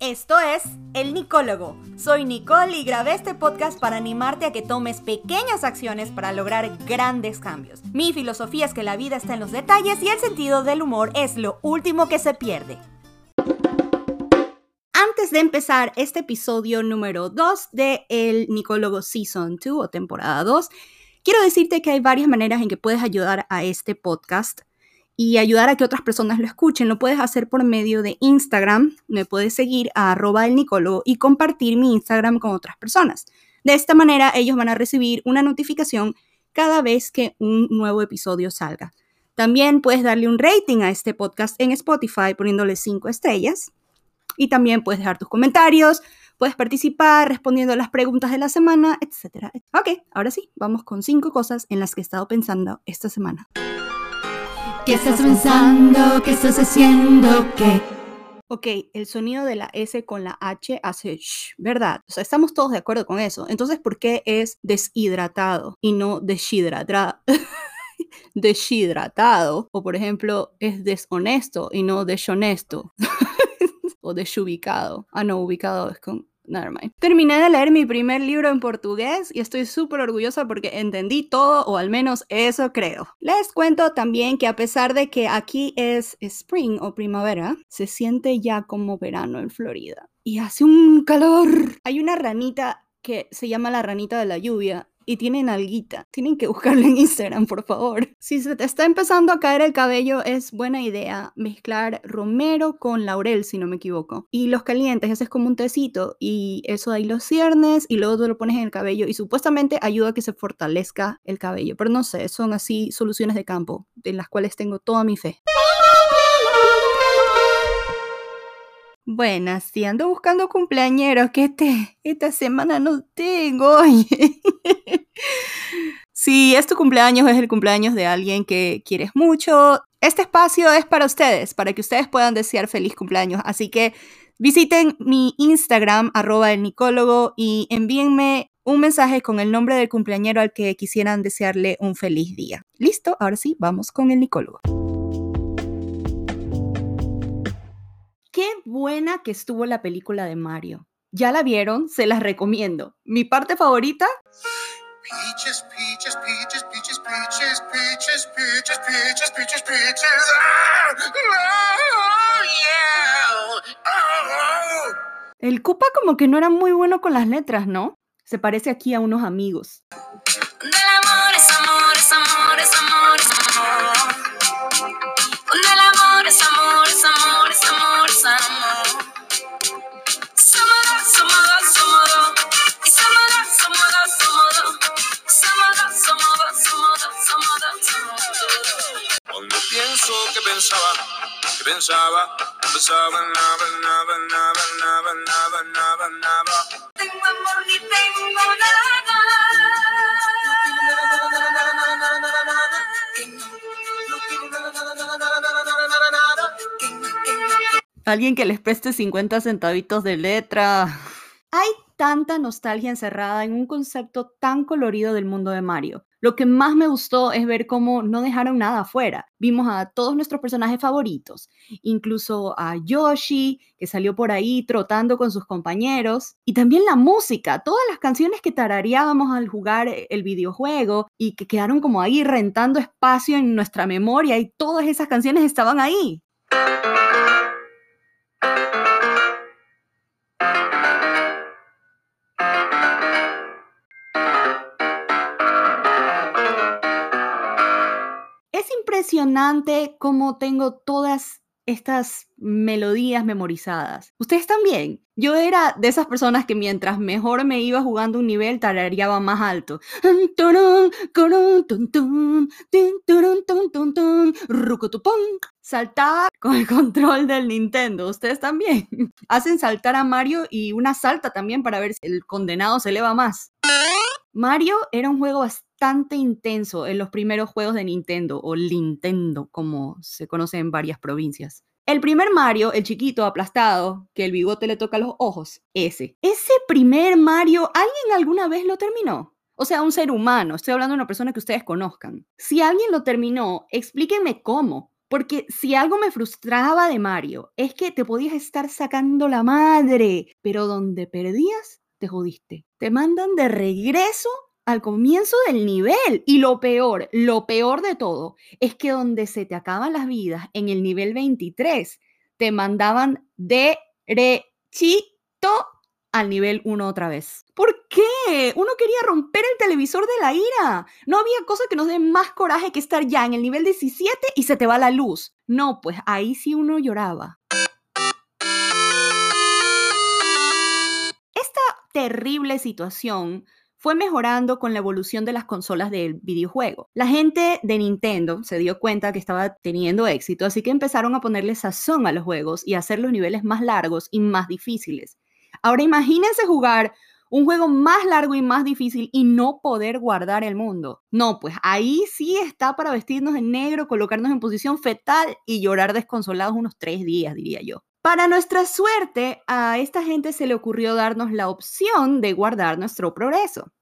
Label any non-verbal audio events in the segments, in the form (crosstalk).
Esto es El Nicólogo. Soy Nicole y grabé este podcast para animarte a que tomes pequeñas acciones para lograr grandes cambios. Mi filosofía es que la vida está en los detalles y el sentido del humor es lo último que se pierde. Antes de empezar este episodio número 2 de El Nicólogo Season 2 o temporada 2, quiero decirte que hay varias maneras en que puedes ayudar a este podcast y ayudar a que otras personas lo escuchen. Lo puedes hacer por medio de Instagram. Me puedes seguir a arroba el nicólogo y compartir mi Instagram con otras personas. De esta manera ellos van a recibir una notificación cada vez que un nuevo episodio salga. También puedes darle un rating a este podcast en Spotify poniéndole 5 estrellas. Y también puedes dejar tus comentarios, puedes participar respondiendo a las preguntas de la semana, etc. Ok, ahora sí, vamos con 5 cosas en las que he estado pensando esta semana. ¿Qué estás pensando? ¿Qué estás haciendo? ¿Qué? Ok, el sonido de la S con la H hace shh, ¿verdad? O sea, estamos todos de acuerdo con eso. Entonces, ¿por qué es deshidratado y no deshidratado? (laughs) deshidratado. O, por ejemplo, es deshonesto y no deshonesto. (laughs) o desubicado. Ah, no, ubicado es con Terminé de leer mi primer libro en portugués y estoy súper orgullosa porque entendí todo, o al menos eso creo. Les cuento también que a pesar de que aquí es spring o primavera, se siente ya como verano en Florida. Y hace un calor. Hay una ranita que se llama la ranita de la lluvia y tienen alguita. Tienen que buscarlo en Instagram, por favor. Si se te está empezando a caer el cabello, es buena idea mezclar romero con laurel, si no me equivoco. Y los calientes, ese es como un tecito y eso ahí los ciernes y luego tú lo pones en el cabello y supuestamente ayuda a que se fortalezca el cabello. Pero no sé, son así soluciones de campo, en las cuales tengo toda mi fe. Buenas, si ando buscando cumpleañeros, que este, esta semana no tengo. (laughs) si es tu cumpleaños, es el cumpleaños de alguien que quieres mucho. Este espacio es para ustedes, para que ustedes puedan desear feliz cumpleaños. Así que visiten mi Instagram, arroba el nicólogo, y envíenme un mensaje con el nombre del cumpleañero al que quisieran desearle un feliz día. Listo, ahora sí, vamos con el nicólogo. Buena que estuvo la película de Mario. ¿Ya la vieron? Se las recomiendo. Mi parte favorita. El Koopa como que no era muy bueno con las letras, ¿no? Se parece aquí a unos amigos. pensaba, que pensaba, pensaba nada, nada, nada, nada, nada, nada, nada. Tengo amor ni tengo nada. Alguien que les preste 50 centavitos de letra. Hay tanta nostalgia encerrada en un concepto tan colorido del mundo de Mario. Lo que más me gustó es ver cómo no dejaron nada afuera. Vimos a todos nuestros personajes favoritos, incluso a Yoshi, que salió por ahí trotando con sus compañeros, y también la música, todas las canciones que tarareábamos al jugar el videojuego y que quedaron como ahí rentando espacio en nuestra memoria y todas esas canciones estaban ahí. Impresionante cómo tengo todas estas melodías memorizadas. Ustedes también. Yo era de esas personas que mientras mejor me iba jugando un nivel, tarareaba más alto. Saltaba con el control del Nintendo. Ustedes también. (laughs) Hacen saltar a Mario y una salta también para ver si el condenado se eleva más. Mario era un juego bastante intenso en los primeros juegos de Nintendo, o Nintendo, como se conoce en varias provincias. El primer Mario, el chiquito aplastado, que el bigote le toca los ojos, ese. Ese primer Mario, ¿alguien alguna vez lo terminó? O sea, un ser humano, estoy hablando de una persona que ustedes conozcan. Si alguien lo terminó, explíquenme cómo. Porque si algo me frustraba de Mario es que te podías estar sacando la madre, pero donde perdías, te jodiste. Te mandan de regreso al comienzo del nivel. Y lo peor, lo peor de todo, es que donde se te acaban las vidas, en el nivel 23, te mandaban derechito al nivel 1 otra vez. ¿Por qué? Uno quería romper el televisor de la ira. No había cosa que nos dé más coraje que estar ya en el nivel 17 y se te va la luz. No, pues ahí sí uno lloraba. Esta terrible situación fue mejorando con la evolución de las consolas del videojuego. La gente de Nintendo se dio cuenta que estaba teniendo éxito, así que empezaron a ponerle sazón a los juegos y a hacer los niveles más largos y más difíciles. Ahora imagínense jugar un juego más largo y más difícil y no poder guardar el mundo. No, pues ahí sí está para vestirnos en negro, colocarnos en posición fetal y llorar desconsolados unos tres días, diría yo. Para nuestra suerte, a esta gente se le ocurrió darnos la opción de guardar nuestro progreso.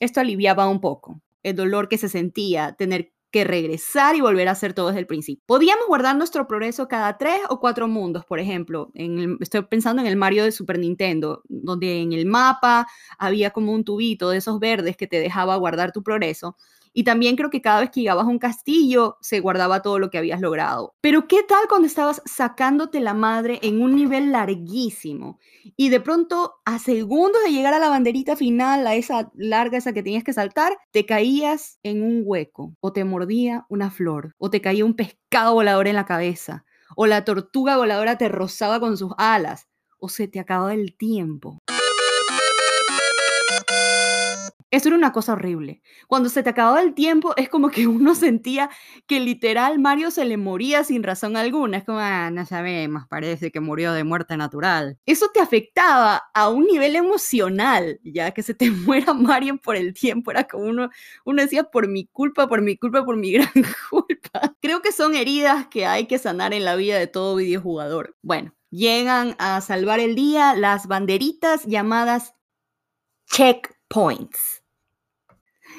Esto aliviaba un poco el dolor que se sentía tener que regresar y volver a hacer todo desde el principio. Podíamos guardar nuestro progreso cada tres o cuatro mundos, por ejemplo. En estoy pensando en el Mario de Super Nintendo, donde en el mapa había como un tubito de esos verdes que te dejaba guardar tu progreso. Y también creo que cada vez que llegabas a un castillo se guardaba todo lo que habías logrado. Pero ¿qué tal cuando estabas sacándote la madre en un nivel larguísimo? Y de pronto, a segundos de llegar a la banderita final, a esa larga, esa que tenías que saltar, te caías en un hueco, o te mordía una flor, o te caía un pescado volador en la cabeza, o la tortuga voladora te rozaba con sus alas, o se te acababa el tiempo. Eso era una cosa horrible. Cuando se te acababa el tiempo, es como que uno (laughs) sentía que literal Mario se le moría sin razón alguna. Es como, ah, no sabemos, parece que murió de muerte natural. Eso te afectaba a un nivel emocional, ya que se te (laughs) muera Mario por el tiempo. Era como uno, uno decía, por mi culpa, por mi culpa, por mi (laughs) gran culpa. Creo que son heridas que hay que sanar en la vida de todo videojugador. Bueno, llegan a salvar el día las banderitas llamadas checkpoints.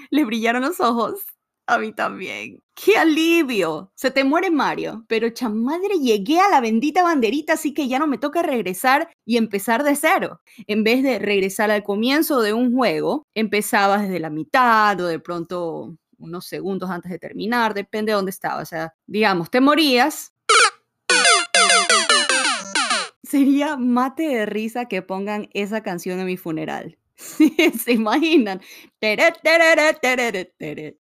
Le brillaron los ojos. A mí también. ¡Qué alivio! Se te muere Mario, pero chamadre, llegué a la bendita banderita, así que ya no me toca regresar y empezar de cero. En vez de regresar al comienzo de un juego, empezabas desde la mitad o de pronto unos segundos antes de terminar, depende de dónde estabas. O sea, digamos, te morías. Sería mate de risa que pongan esa canción en mi funeral. (laughs) se imaginan.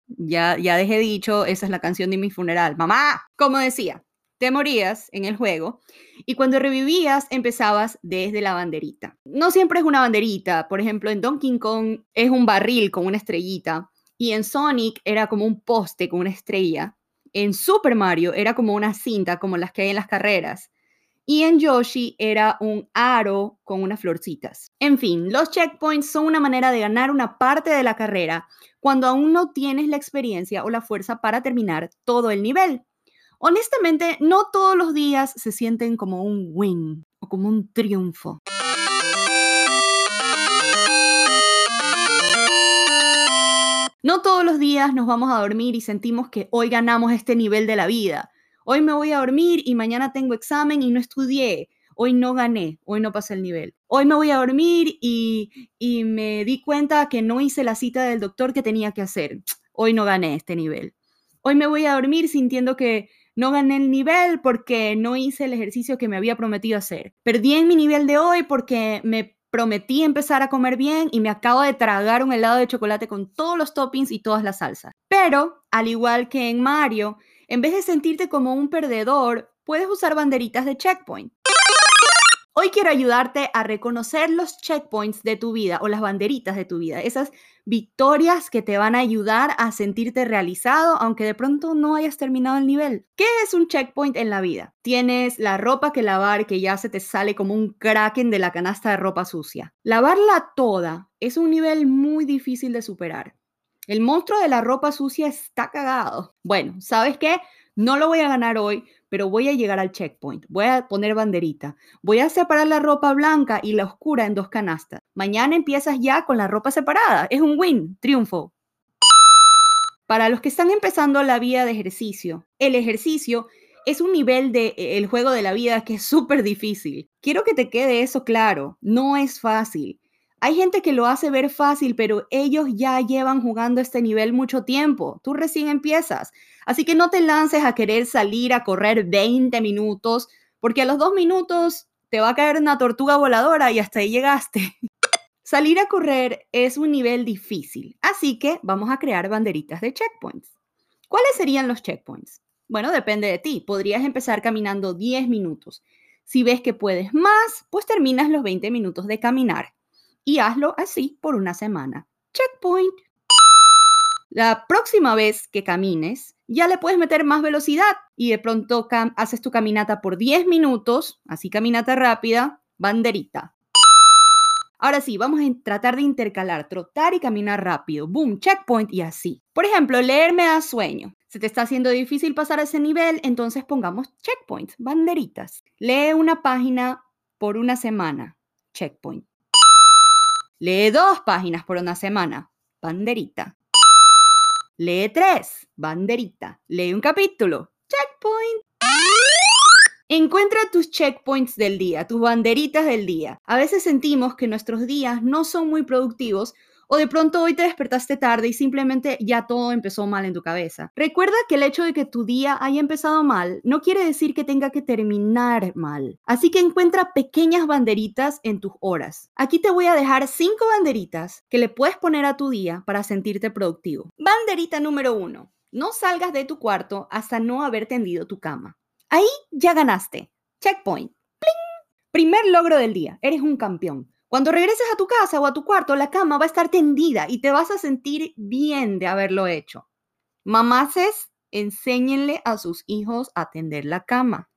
Ya, ya dejé dicho, esa es la canción de mi funeral. Mamá, como decía, te morías en el juego y cuando revivías empezabas desde la banderita. No siempre es una banderita, por ejemplo, en Donkey Kong es un barril con una estrellita y en Sonic era como un poste con una estrella. En Super Mario era como una cinta como las que hay en las carreras y en Yoshi era un aro con unas florcitas. En fin, los checkpoints son una manera de ganar una parte de la carrera cuando aún no tienes la experiencia o la fuerza para terminar todo el nivel. Honestamente, no todos los días se sienten como un win o como un triunfo. No todos los días nos vamos a dormir y sentimos que hoy ganamos este nivel de la vida hoy me voy a dormir y mañana tengo examen y no estudié, hoy no gané, hoy no pasé el nivel. Hoy me voy a dormir y, y me di cuenta que no hice la cita del doctor que tenía que hacer, (tsk) hoy no gané este nivel. Hoy me voy a dormir sintiendo que no gané el nivel porque no hice el ejercicio que me había prometido hacer. Perdí en mi nivel de hoy porque me prometí empezar a comer bien y me acabo de tragar un helado de chocolate con todos los toppings y todas las salsas. Pero, al igual que en Mario, en vez de sentirte como un perdedor, puedes usar banderitas de checkpoint. Hoy quiero ayudarte a reconocer los checkpoints de tu vida o las banderitas de tu vida, esas victorias que te van a ayudar a sentirte realizado aunque de pronto no hayas terminado el nivel. ¿Qué es un checkpoint en la vida? Tienes la ropa que lavar que ya se te sale como un kraken de la canasta de ropa sucia. Lavarla toda es un nivel muy difícil de superar. El monstruo de la ropa sucia está cagado. Bueno, ¿sabes qué? No lo voy a ganar hoy, pero voy a llegar al checkpoint. Voy a poner banderita. Voy a separar la ropa blanca y la oscura en dos canastas. Mañana empiezas ya con la ropa separada. Es un win, triunfo. Para los que están empezando la vía de ejercicio, el ejercicio es un nivel de eh, el juego de la vida que es súper difícil. Quiero que te quede eso claro, no es fácil. Hay gente que lo hace ver fácil, pero ellos ya llevan jugando este nivel mucho tiempo. Tú recién empiezas. Así que no te lances a querer salir a correr 20 minutos, porque a los dos minutos te va a caer una tortuga voladora y hasta ahí llegaste. (laughs) Salir a correr es un nivel difícil, así que vamos a crear banderitas de checkpoints. ¿Cuáles serían los checkpoints? Bueno, depende de ti. Podrías empezar caminando 10 minutos. Si ves que puedes más, pues terminas los 20 minutos de caminar y hazlo así por una semana. Checkpoint. La próxima vez que camines, ya le puedes meter más velocidad y de pronto haces tu caminata por 10 minutos, así caminata rápida, banderita. Ahora sí, vamos a tratar de intercalar, trotar y caminar rápido. Boom, checkpoint y así. Por ejemplo, leer me da sueño. Se te está haciendo difícil pasar a ese nivel, entonces pongamos checkpoints, banderitas. Lee una página por una semana. Checkpoint. Lee dos páginas por una semana. Banderita. Lee tres. Banderita. Lee un capítulo. Checkpoint. Encuentra tus checkpoints del día, tus banderitas del día. A veces sentimos que nuestros días no son muy productivos o de pronto hoy te despertaste tarde y simplemente ya todo empezó mal en tu cabeza. Recuerda que el hecho de que tu día haya empezado mal no quiere decir que tenga que terminar mal. Así que encuentra pequeñas banderitas en tus horas. Aquí te voy a dejar cinco banderitas que le puedes poner a tu día para sentirte productivo. Banderita número uno. No salgas de tu cuarto hasta no haber tendido tu cama. Ahí ya ganaste. Checkpoint. ¡Pling! Primer logro del día. Eres un campeón. Cuando regreses a tu casa o a tu cuarto, la cama va a estar tendida y te vas a sentir bien de haberlo hecho. Mamaces, enséñenle a sus hijos a tender la cama.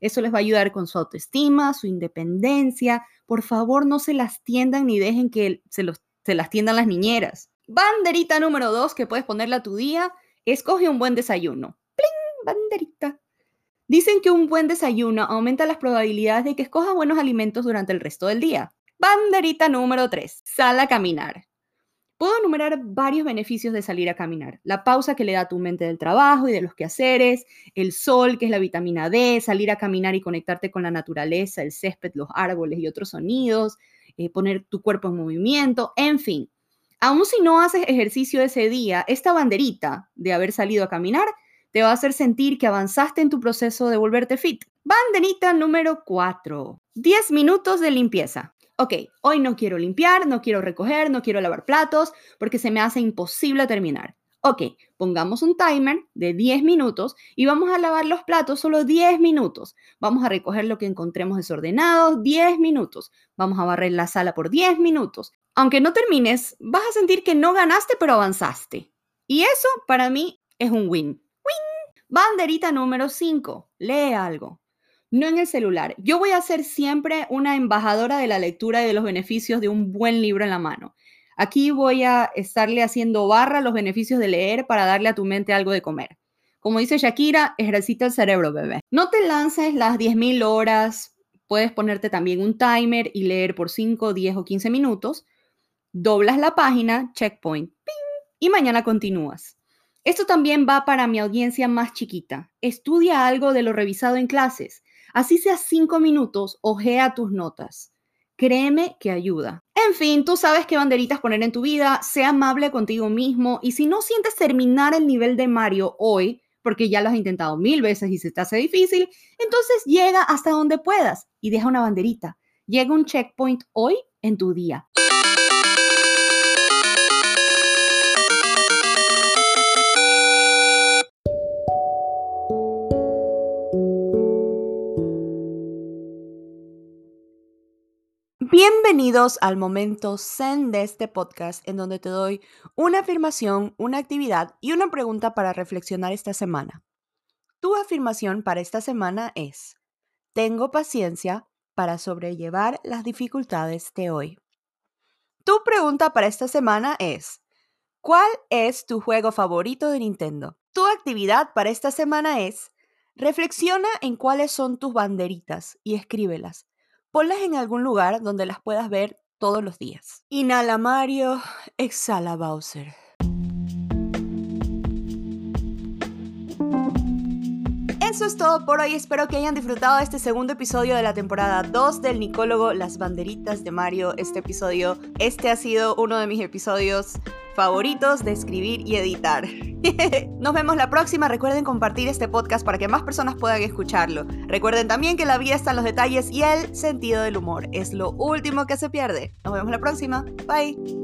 Eso les va a ayudar con su autoestima, su independencia. Por favor, no se las tiendan ni dejen que se, las tiendan las niñeras. Banderita número dos que puedes ponerle a tu día. Escoge un buen desayuno. ¡Pling! Banderita. Dicen que un buen desayuno aumenta las probabilidades de que escojas buenos alimentos durante el resto del día. Banderita número 3. Sal a caminar. Puedo enumerar varios beneficios de salir a caminar. La pausa que le da a tu mente del trabajo y de los quehaceres, el sol, que es la vitamina D, salir a caminar y conectarte con la naturaleza, el césped, los árboles y otros sonidos, eh, poner tu cuerpo en movimiento, en fin. Aún si no haces ejercicio ese día, esta banderita de haber salido a caminar te va a hacer sentir que avanzaste en tu proceso de volverte fit. Banderita número 4. 10 minutos de limpieza. Ok, hoy no quiero limpiar, no quiero recoger, no quiero lavar platos porque se me hace imposible terminar. Ok, pongamos un timer de 10 minutos y vamos a lavar los platos solo 10 minutos. Vamos a recoger lo que encontremos desordenado 10 minutos. Vamos a barrer la sala por 10 minutos. Aunque no termines, vas a sentir que no ganaste pero avanzaste. Y eso para mí es un win. Banderita número 5. Lee algo. No en el celular. Yo voy a ser siempre una embajadora de la lectura y de los beneficios de un buen libro en la mano. Aquí voy a estarle haciendo barra los beneficios de leer para darle a tu mente algo de comer. Como dice Shakira, ejercita el cerebro, bebé. No te lances las 10.000 horas. Puedes ponerte también un timer y leer por 5, 10 o 15 minutos. Doblas la página, checkpoint, y mañana continúas. Esto también va para mi audiencia más chiquita. Estudia algo de lo revisado en clases. Así sea cinco minutos, ojea tus notas. Créeme que ayuda. En fin, tú sabes qué banderitas poner en tu vida, sea amable contigo mismo y si no sientes terminar el nivel de Mario hoy, porque ya lo has intentado mil veces y se te hace difícil, entonces llega hasta donde puedas y deja una banderita. Llega un checkpoint hoy en tu día. Bienvenidos al momento zen de este podcast en donde te doy una afirmación, una actividad y una pregunta para reflexionar esta semana. Tu afirmación para esta semana es, tengo paciencia para sobrellevar las dificultades de hoy. Tu pregunta para esta semana es, ¿cuál es tu juego favorito de Nintendo? Tu actividad para esta semana es, reflexiona en cuáles son tus banderitas y escríbelas Ponlas en algún lugar donde las puedas ver todos los días. Inhala Mario, exhala Bowser. Eso es todo por hoy. Espero que hayan disfrutado de este segundo episodio de la temporada 2 del Nicólogo Las Banderitas de Mario. Este episodio, este ha sido uno de mis episodios favoritos de escribir y editar. (laughs) Nos vemos la próxima. Recuerden compartir este podcast para que más personas puedan escucharlo. Recuerden también que la vida está en los detalles y el sentido del humor es lo último que se pierde. Nos vemos la próxima. Bye.